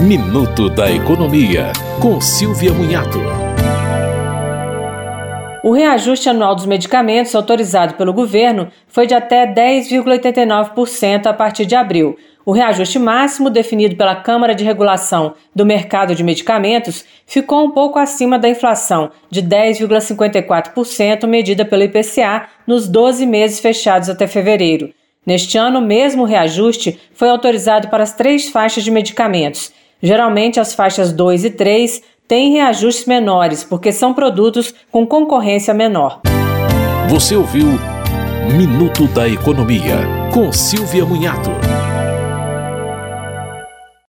Minuto da Economia, com Silvia Munhato. O reajuste anual dos medicamentos autorizado pelo governo foi de até 10,89% a partir de abril. O reajuste máximo definido pela Câmara de Regulação do Mercado de Medicamentos ficou um pouco acima da inflação, de 10,54% medida pelo IPCA nos 12 meses fechados até fevereiro. Neste ano, o mesmo reajuste foi autorizado para as três faixas de medicamentos Geralmente, as faixas 2 e 3 têm reajustes menores, porque são produtos com concorrência menor. Você ouviu Minuto da Economia, com Silvia Munhato.